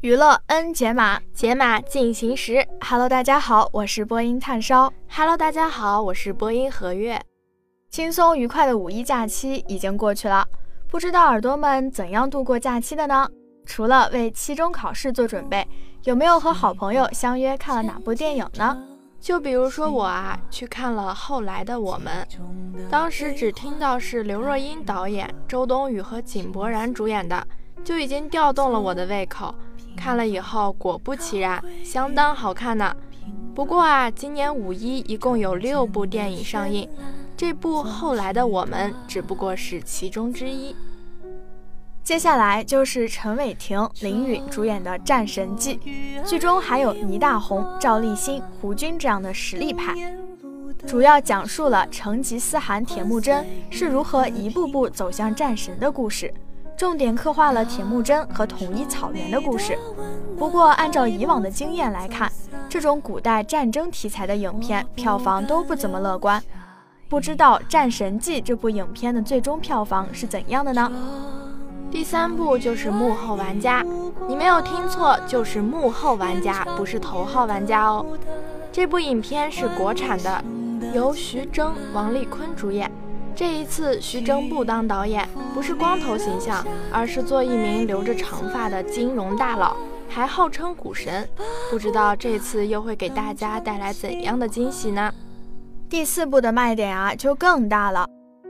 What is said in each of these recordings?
娱乐 N 解码，解码进行时。Hello，大家好，我是播音炭烧。Hello，大家好，我是播音何月。轻松愉快的五一假期已经过去了，不知道耳朵们怎样度过假期的呢？除了为期中考试做准备，有没有和好朋友相约看了哪部电影呢？就比如说我啊，去看了《后来的我们》，当时只听到是刘若英导演、周冬雨和井柏然主演的，就已经调动了我的胃口。看了以后，果不其然，相当好看呢。不过啊，今年五一一共有六部电影上映，这部《后来的我们》只不过是其中之一。接下来就是陈伟霆、林允主演的《战神纪》，剧中还有倪大红、赵立新、胡军这样的实力派，主要讲述了成吉思汗铁木真是如何一步步走向战神的故事，重点刻画了铁木真和统一草原的故事。不过，按照以往的经验来看，这种古代战争题材的影片票房都不怎么乐观。不知道《战神纪》这部影片的最终票房是怎样的呢？第三部就是幕后玩家，你没有听错，就是幕后玩家，不是头号玩家哦。这部影片是国产的，由徐峥、王丽坤主演。这一次徐峥不当导演，不是光头形象，而是做一名留着长发的金融大佬，还号称股神。不知道这次又会给大家带来怎样的惊喜呢？第四部的卖点啊，就更大了。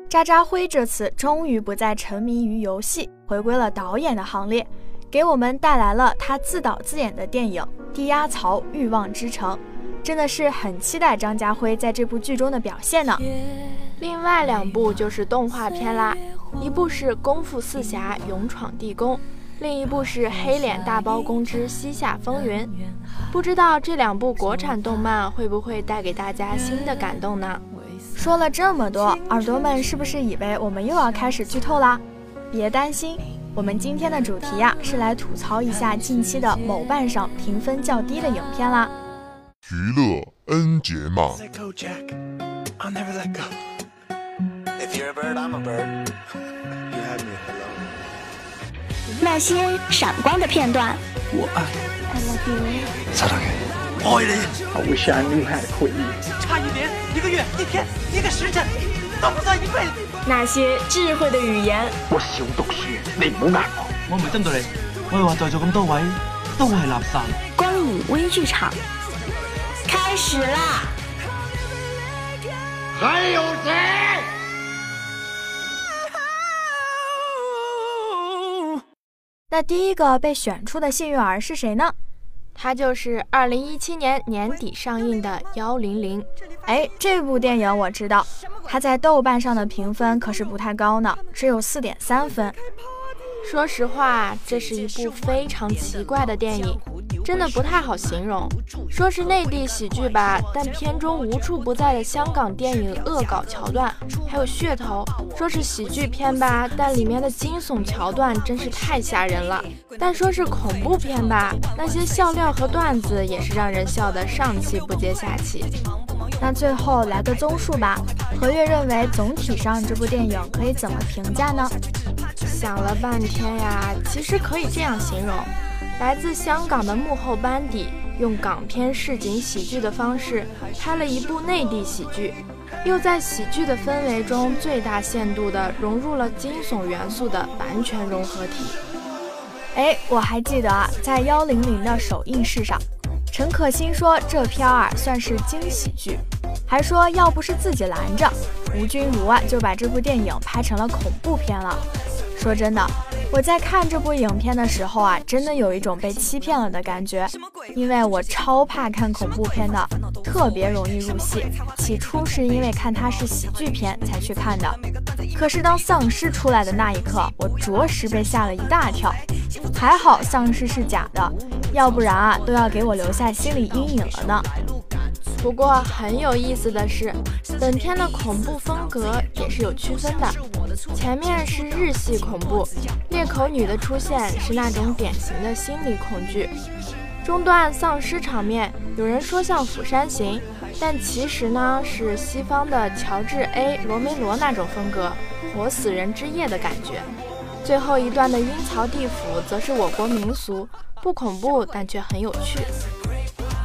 渣渣辉这次终于不再沉迷于游戏，回归了导演的行列，给我们带来了他自导自演的电影《低压槽欲望之城》，真的是很期待张家辉在这部剧中的表现呢。另外两部就是动画片啦，一部是《功夫四侠勇闯地宫》，另一部是《黑脸大包公之西夏风云》。不知道这两部国产动漫会不会带给大家新的感动呢？说了这么多，耳朵们是不是以为我们又要开始剧透啦？别担心，我们今天的主题呀是来吐槽一下近期的某瓣上评分较低的影片啦。娱乐 N 节码。那些闪光的片段。我爱。I love you。擦亮眼。爱你，I wish I knew how to quit you。差一年、一个月、一天、一个时辰，都不算一辈子。那些智慧的语言。我少讀書，你唔好呃我。我唔係針對你，我係話在座咁多位都係垃圾。光影微劇場開始啦！还有谁？那第一个被选出的幸运儿是谁呢？它就是二零一七年年底上映的《幺零零》。哎，这部电影我知道，它在豆瓣上的评分可是不太高呢，只有四点三分。说实话，这是一部非常奇怪的电影，真的不太好形容。说是内地喜剧吧，但片中无处不在的香港电影恶搞桥段，还有噱头；说是喜剧片吧，但里面的惊悚桥段真是太吓人了。但说是恐怖片吧，那些笑料和段子也是让人笑得上气不接下气。那最后来个综述吧，何月认为总体上这部电影可以怎么评价呢？想了半天呀，其实可以这样形容：来自香港的幕后班底，用港片市井喜剧的方式拍了一部内地喜剧，又在喜剧的氛围中最大限度地融入了惊悚元素的完全融合体。哎，我还记得啊，在幺零零的首映式上，陈可辛说这片儿啊算是惊喜剧，还说要不是自己拦着，吴君如啊就把这部电影拍成了恐怖片了。说真的，我在看这部影片的时候啊，真的有一种被欺骗了的感觉，因为我超怕看恐怖片的，特别容易入戏。起初是因为看它是喜剧片才去看的，可是当丧尸出来的那一刻，我着实被吓了一大跳。还好丧尸是假的，要不然啊都要给我留下心理阴影了呢。不过很有意思的是，本片的恐怖风格也是有区分的。前面是日系恐怖，裂口女的出现是那种典型的心理恐惧。中段丧尸场面，有人说像《釜山行》，但其实呢是西方的乔治 A 罗梅罗那种风格，活死人之夜的感觉。最后一段的阴曹地府则是我国民俗，不恐怖但却很有趣。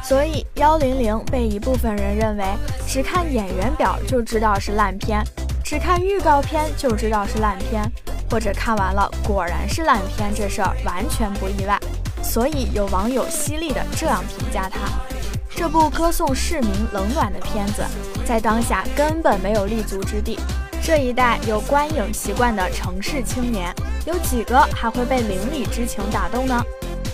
所以幺零零被一部分人认为，只看演员表就知道是烂片，只看预告片就知道是烂片，或者看完了果然是烂片，这事儿完全不意外。所以有网友犀利的这样评价他：这部歌颂市民冷暖的片子，在当下根本没有立足之地。这一代有观影习惯的城市青年，有几个还会被邻里之情打动呢？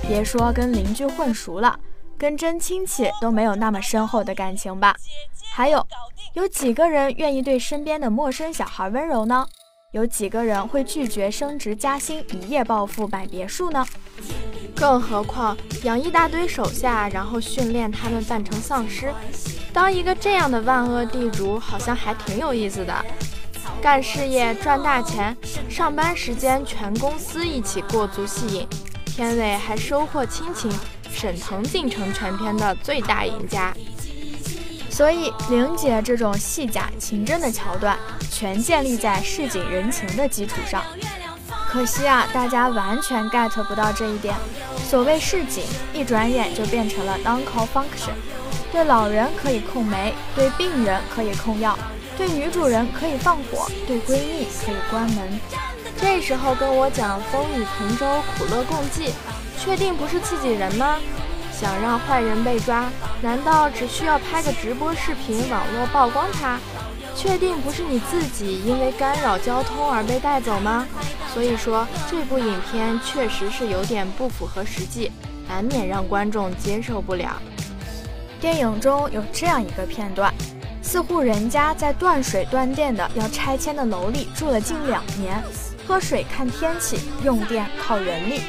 别说跟邻居混熟了。跟真亲戚都没有那么深厚的感情吧？还有，有几个人愿意对身边的陌生小孩温柔呢？有几个人会拒绝升职加薪、一夜暴富买别墅呢？更何况养一大堆手下，然后训练他们扮成丧尸，当一个这样的万恶地主，好像还挺有意思的。干事业赚大钱，上班时间全公司一起过足戏瘾，片尾还收获亲情。沈腾进城全片的最大赢家，所以玲姐这种戏假情真的桥段，全建立在市井人情的基础上。可惜啊，大家完全 get 不到这一点。所谓市井，一转眼就变成了 non-call function。对老人可以控煤，对病人可以控药，对女主人可以放火，对闺蜜可以关门。这时候跟我讲风雨同舟，苦乐共济。确定不是自己人吗？想让坏人被抓，难道只需要拍个直播视频，网络曝光他？确定不是你自己因为干扰交通而被带走吗？所以说，这部影片确实是有点不符合实际，难免让观众接受不了。电影中有这样一个片段：四户人家在断水断电的要拆迁的楼里住了近两年，喝水看天气，用电靠人力。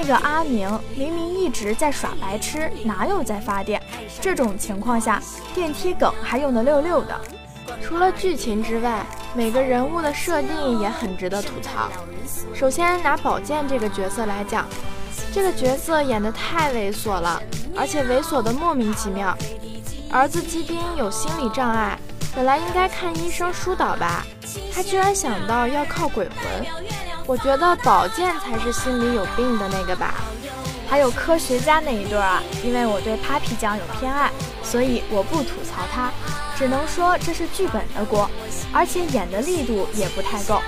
那个阿明明明一直在耍白痴，哪有在发电？这种情况下，电梯梗还用得溜溜的。除了剧情之外，每个人物的设定也很值得吐槽。首先拿宝剑这个角色来讲，这个角色演得太猥琐了，而且猥琐的莫名其妙。儿子基丁有心理障碍，本来应该看医生疏导吧，他居然想到要靠鬼魂。我觉得宝剑才是心里有病的那个吧。还有科学家那一对儿啊，因为我对 Papi 酱有偏爱，所以我不吐槽他，只能说这是剧本的锅，而且演的力度也不太够。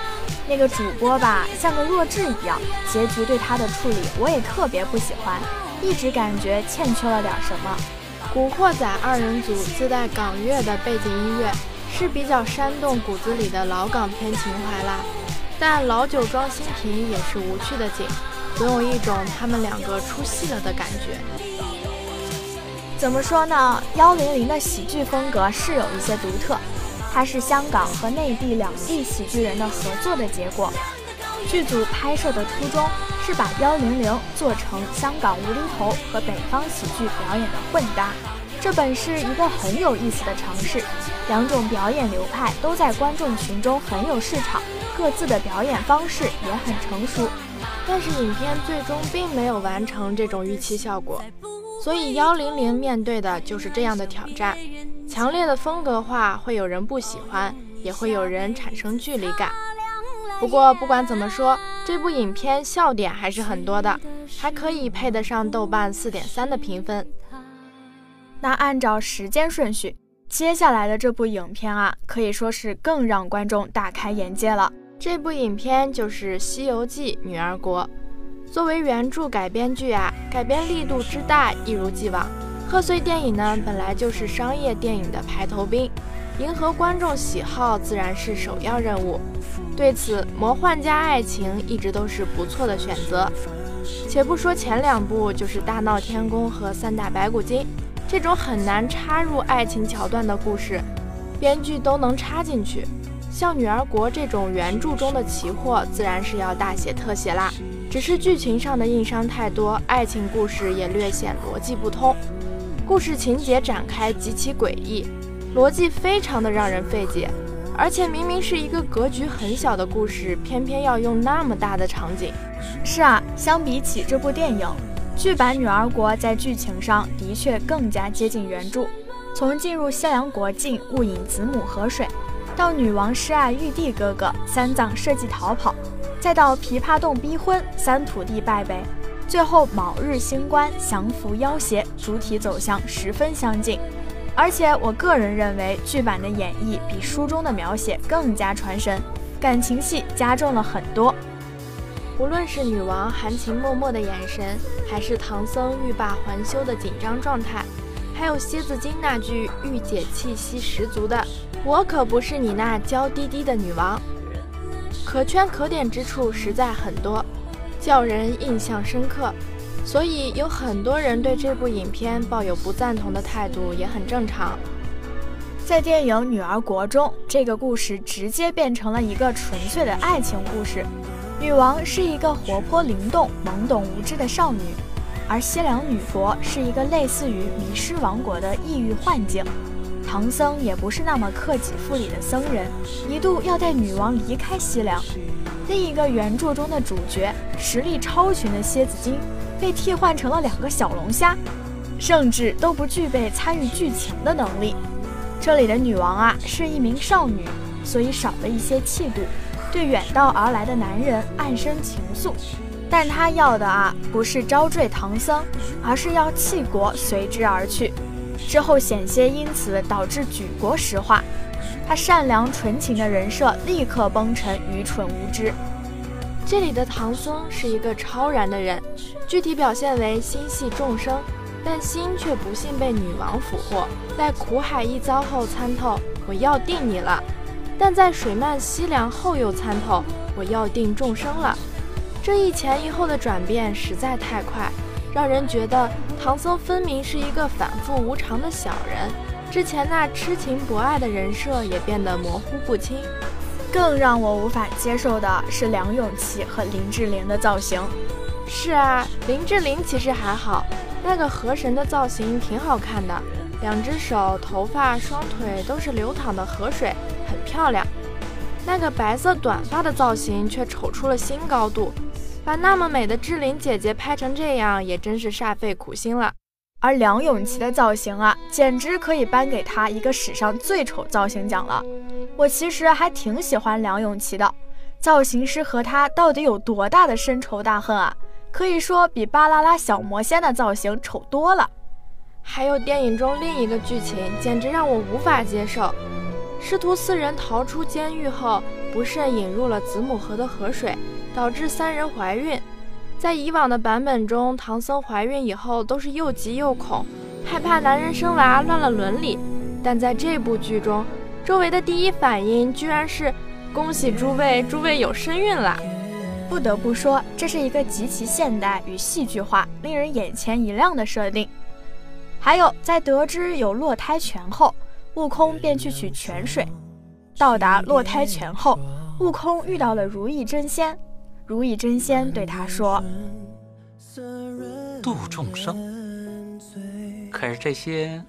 那个主播吧，像个弱智一样，结局对他的处理我也特别不喜欢，一直感觉欠缺了点什么。古惑仔二人组自带港乐的背景音乐，是比较煽动骨子里的老港片情怀啦。但老酒庄新瓶也是无趣的景，总有一种他们两个出戏了的感觉。怎么说呢？幺零零的喜剧风格是有一些独特，它是香港和内地两地喜剧人的合作的结果。剧组拍摄的初衷是把幺零零做成香港无厘头和北方喜剧表演的混搭，这本是一个很有意思的尝试。两种表演流派都在观众群中很有市场。各自的表演方式也很成熟，但是影片最终并没有完成这种预期效果，所以幺零零面对的就是这样的挑战。强烈的风格化会有人不喜欢，也会有人产生距离感。不过不管怎么说，这部影片笑点还是很多的，还可以配得上豆瓣四点三的评分。那按照时间顺序，接下来的这部影片啊，可以说是更让观众大开眼界了。这部影片就是《西游记女儿国》，作为原著改编剧啊，改编力度之大一如既往。贺岁电影呢，本来就是商业电影的排头兵，迎合观众喜好自然是首要任务。对此，魔幻加爱情一直都是不错的选择。且不说前两部，就是《大闹天宫》和《三打白骨精》这种很难插入爱情桥段的故事，编剧都能插进去。像《女儿国》这种原著中的奇货，自然是要大写特写啦。只是剧情上的硬伤太多，爱情故事也略显逻辑不通，故事情节展开极其诡异，逻辑非常的让人费解。而且明明是一个格局很小的故事，偏偏要用那么大的场景。是啊，相比起这部电影，剧版《女儿国》在剧情上的确更加接近原著。从进入襄阳国境误饮子母河水，到女王失爱玉帝哥哥，三藏设计逃跑，再到琵琶洞逼婚，三土地败北，最后卯日星官降服妖邪，主体走向十分相近。而且我个人认为，剧版的演绎比书中的描写更加传神，感情戏加重了很多。无论是女王含情脉脉的眼神，还是唐僧欲罢还休的紧张状态，还有蝎子精那句御姐气息十足的“我可不是你那娇滴滴的女王”，可圈可点之处实在很多，叫人印象深刻。所以有很多人对这部影片抱有不赞同的态度，也很正常。在电影《女儿国》中，这个故事直接变成了一个纯粹的爱情故事。女王是一个活泼灵动、懵懂无知的少女，而西凉女国是一个类似于迷失王国的异域幻境。唐僧也不是那么克己复礼的僧人，一度要带女王离开西凉。另一个原著中的主角，实力超群的蝎子精。被替换成了两个小龙虾，甚至都不具备参与剧情的能力。这里的女王啊，是一名少女，所以少了一些气度，对远道而来的男人暗生情愫。但她要的啊，不是招赘唐僧，而是要弃国随之而去。之后险些因此导致举国石化，她善良纯情的人设立刻崩成愚蠢无知。这里的唐僧是一个超然的人，具体表现为心系众生，但心却不幸被女王俘获，在苦海一遭后参透我要定你了，但在水漫西凉后又参透我要定众生了。这一前一后的转变实在太快，让人觉得唐僧分明是一个反复无常的小人，之前那痴情博爱的人设也变得模糊不清。更让我无法接受的是梁咏琪和林志玲的造型。是啊，林志玲其实还好，那个河神的造型挺好看的，两只手、头发、双腿都是流淌的河水，很漂亮。那个白色短发的造型却丑出了新高度，把那么美的志玲姐姐拍成这样，也真是煞费苦心了。而梁咏琪的造型啊，简直可以颁给她一个史上最丑造型奖了。我其实还挺喜欢梁咏琪的，造型师和她到底有多大的深仇大恨啊？可以说比巴啦啦小魔仙的造型丑多了。还有电影中另一个剧情，简直让我无法接受：师徒四人逃出监狱后，不慎引入了子母河的河水，导致三人怀孕。在以往的版本中，唐僧怀孕以后都是又急又恐，害怕男人生娃乱了伦理。但在这部剧中，周围的第一反应居然是恭喜诸位，诸位有身孕了。不得不说，这是一个极其现代与戏剧化、令人眼前一亮的设定。还有，在得知有落胎泉后，悟空便去取泉水。到达落胎泉后，悟空遇到了如意真仙。如意真仙对他说：“度众生，可是这些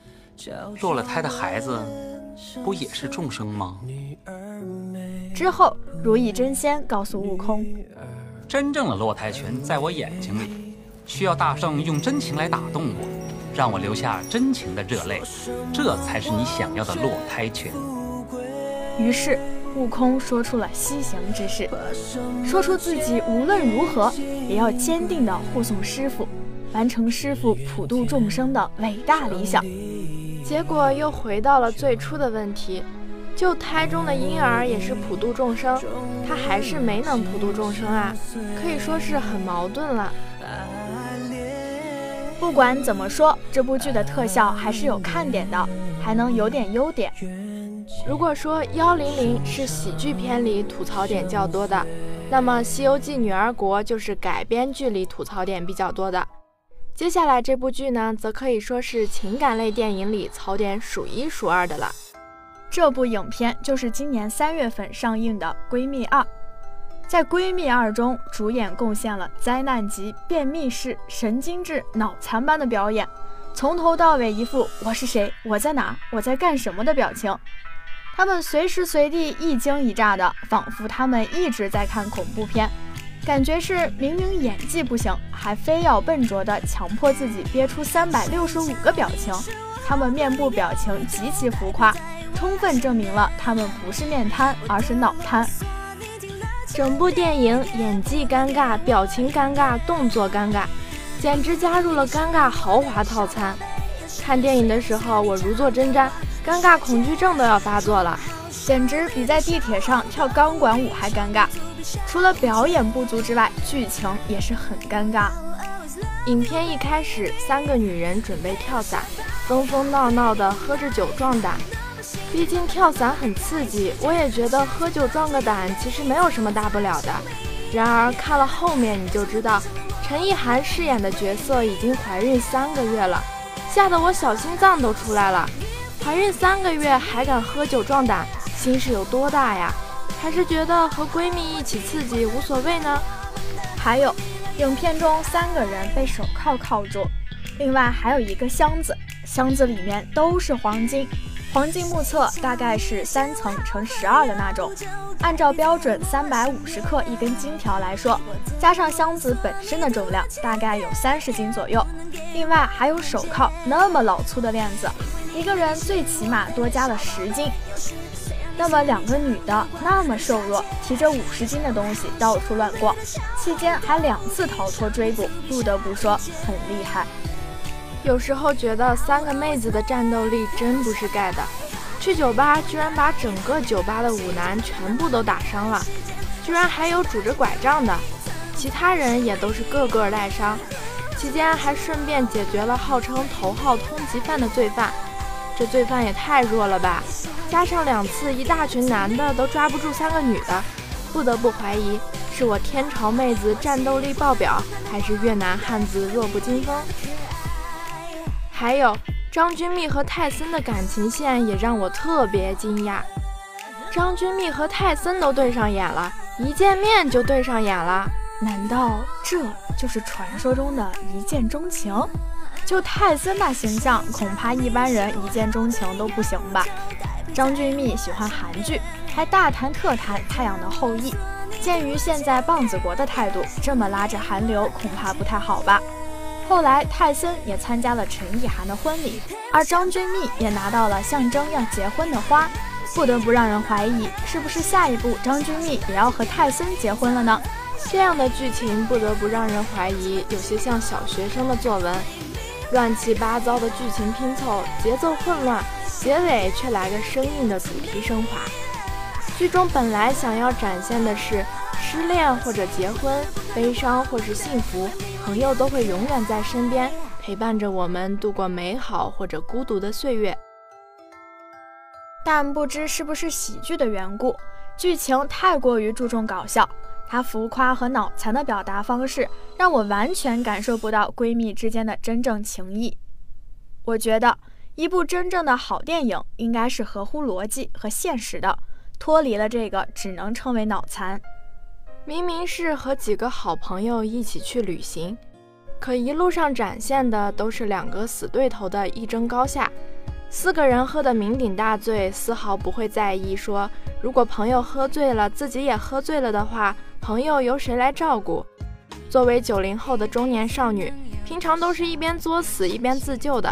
落了胎的孩子，不也是众生吗？”之后，如意真仙告诉悟空：“真正的落胎泉在我眼睛里，需要大圣用真情来打动我，让我流下真情的热泪，这才是你想要的落胎泉。”于是。悟空说出了西行之事，说出自己无论如何也要坚定地护送师傅，完成师傅普度众生的伟大理想。结果又回到了最初的问题：就胎中的婴儿也是普度众生，他还是没能普度众生啊，可以说是很矛盾了。不管怎么说，这部剧的特效还是有看点的，还能有点优点。如果说幺零零是喜剧片里吐槽点较多的，那么《西游记女儿国》就是改编剧里吐槽点比较多的。接下来这部剧呢，则可以说是情感类电影里槽点数一数二的了。这部影片就是今年三月份上映的《闺蜜二》。在《闺蜜二》中，主演贡献了灾难级、便秘式、神经质、脑残般的表演，从头到尾一副“我是谁，我在哪，我在干什么”的表情。他们随时随地一惊一乍的，仿佛他们一直在看恐怖片，感觉是明明演技不行，还非要笨拙的强迫自己憋出三百六十五个表情。他们面部表情极其浮夸。充分证明了他们不是面瘫，而是脑瘫。整部电影演技尴尬，表情尴尬，动作尴尬，简直加入了尴尬豪华套餐。看电影的时候，我如坐针毡，尴尬恐惧症都要发作了，简直比在地铁上跳钢管舞还尴尬。除了表演不足之外，剧情也是很尴尬。影片一开始，三个女人准备跳伞，疯疯闹闹的喝着酒壮胆。毕竟跳伞很刺激，我也觉得喝酒壮个胆其实没有什么大不了的。然而看了后面你就知道，陈意涵饰演的角色已经怀孕三个月了，吓得我小心脏都出来了。怀孕三个月还敢喝酒壮胆，心是有多大呀？还是觉得和闺蜜一起刺激无所谓呢？还有，影片中三个人被手铐铐住，另外还有一个箱子，箱子里面都是黄金。黄金目测大概是三层乘十二的那种，按照标准三百五十克一根金条来说，加上箱子本身的重量，大概有三十斤左右。另外还有手铐，那么老粗的链子，一个人最起码多加了十斤。那么两个女的那么瘦弱，提着五十斤的东西到处乱逛，期间还两次逃脱追捕，不得不说很厉害。有时候觉得三个妹子的战斗力真不是盖的，去酒吧居然把整个酒吧的舞男全部都打伤了，居然还有拄着拐杖的，其他人也都是个个带伤，期间还顺便解决了号称头号通缉犯的罪犯，这罪犯也太弱了吧！加上两次一大群男的都抓不住三个女的，不得不怀疑是我天朝妹子战斗力爆表，还是越南汉子弱不禁风。还有张钧甯和泰森的感情线也让我特别惊讶。张钧甯和泰森都对上眼了，一见面就对上眼了，难道这就是传说中的一见钟情？就泰森那形象，恐怕一般人一见钟情都不行吧。张钧甯喜欢韩剧，还大谈特谈《太阳的后裔》。鉴于现在棒子国的态度，这么拉着韩流恐怕不太好吧。后来，泰森也参加了陈意涵的婚礼，而张钧甯也拿到了象征要结婚的花，不得不让人怀疑，是不是下一步张钧甯也要和泰森结婚了呢？这样的剧情不得不让人怀疑，有些像小学生的作文，乱七八糟的剧情拼凑，节奏混乱，结尾却来个生硬的主题升华。剧中本来想要展现的是失恋或者结婚，悲伤或是幸福。朋友都会永远在身边，陪伴着我们度过美好或者孤独的岁月。但不知是不是喜剧的缘故，剧情太过于注重搞笑，它浮夸和脑残的表达方式让我完全感受不到闺蜜之间的真正情谊。我觉得，一部真正的好电影应该是合乎逻辑和现实的，脱离了这个只能称为脑残。明明是和几个好朋友一起去旅行，可一路上展现的都是两个死对头的一争高下。四个人喝得酩酊大醉，丝毫不会在意说，如果朋友喝醉了，自己也喝醉了的话，朋友由谁来照顾？作为九零后的中年少女，平常都是一边作死一边自救的。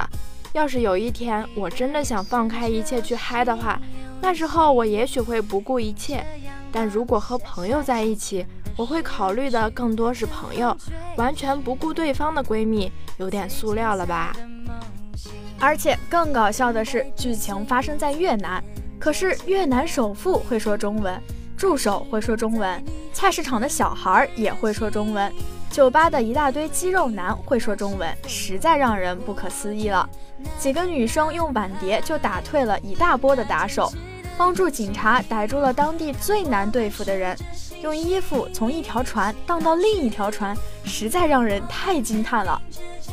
要是有一天我真的想放开一切去嗨的话，那时候我也许会不顾一切。但如果和朋友在一起，我会考虑的更多是朋友，完全不顾对方的闺蜜，有点塑料了吧？而且更搞笑的是，剧情发生在越南，可是越南首富会说中文，助手会说中文，菜市场的小孩也会说中文，酒吧的一大堆肌肉男会说中文，实在让人不可思议了。几个女生用碗碟就打退了一大波的打手。帮助警察逮住了当地最难对付的人，用衣服从一条船荡到另一条船，实在让人太惊叹了。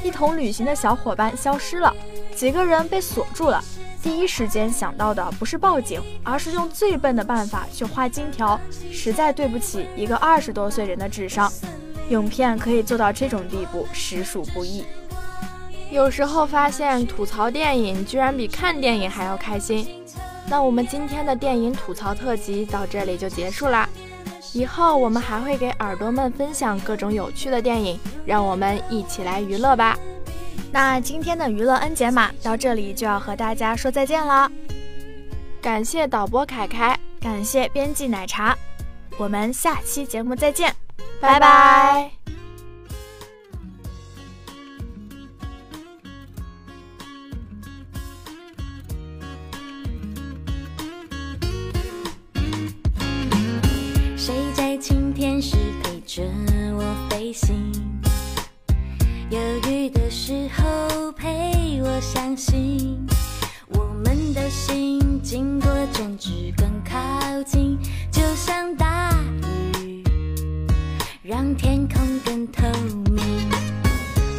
一同旅行的小伙伴消失了，几个人被锁住了，第一时间想到的不是报警，而是用最笨的办法去画金条。实在对不起一个二十多岁人的智商，影片可以做到这种地步，实属不易。有时候发现吐槽电影居然比看电影还要开心。那我们今天的电影吐槽特辑到这里就结束啦。以后我们还会给耳朵们分享各种有趣的电影，让我们一起来娱乐吧。那今天的娱乐 N 解码到这里就要和大家说再见了。感谢导播凯凯，感谢编辑奶茶，我们下期节目再见，拜拜。谁经过争执更靠近，就像大雨，让天空更透明。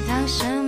当什么